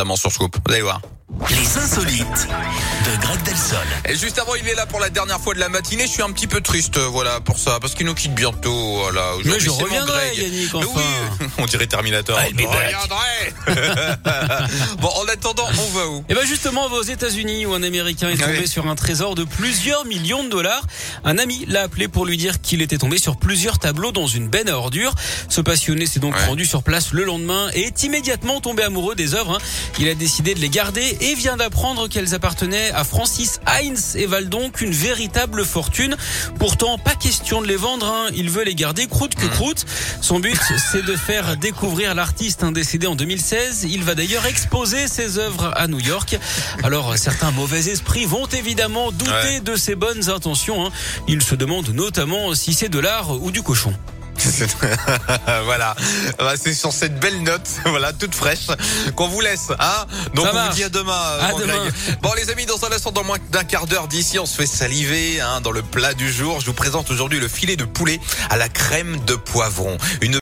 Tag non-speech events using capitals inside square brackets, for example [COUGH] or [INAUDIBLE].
notamment sur Scoop. Vous allez voir. Les insolites de Greg Delsol. Et juste avant, il est là pour la dernière fois de la matinée. Je suis un petit peu triste, euh, voilà, pour ça, parce qu'il nous quitte bientôt. Voilà. Mais je reviendrai, Greg. Yannick, Mais oui, [LAUGHS] on dirait Terminator. Be Je reviendrai. [LAUGHS] bon, en attendant, on va où? Et ben justement, on va aux États-Unis où un Américain est tombé sur un trésor de plusieurs millions de dollars. Un ami l'a appelé pour lui dire qu'il était tombé sur plusieurs tableaux dans une benne à ordures. Ce passionné s'est donc Ouais. rendu sur place le lendemain et est immédiatement tombé amoureux des œuvres. hein. Il a décidé de les garder et vient d'apprendre qu'elles appartenaient à Francis Heinz et valent donc une véritable fortune. Pourtant, pas question de les vendre. hein. Il veut les garder croûte Mmh. que croûte. Son but, [LAUGHS] c'est de faire découvrir l'artiste hein, décédé en 2016. Il va d'ailleurs exposer ses œuvres à New York. Alors, certains mauvais esprits vont évidemment douter Ouais. de ses bonnes intentions. hein. Ils se demandent notamment si c'est de l'art ou du cochon. [LAUGHS] voilà. Bah, C'est sur cette belle note, [LAUGHS] voilà, toute fraîche, qu'on vous laisse, hein. Donc Ça on marche. vous dit à demain, À demain. Bon les amis, dans un instant, dans moins d'un quart d'heure d'ici, on se fait saliver, hein, dans le plat du jour. Je vous présente aujourd'hui le filet de poulet à la crème de poivron. Une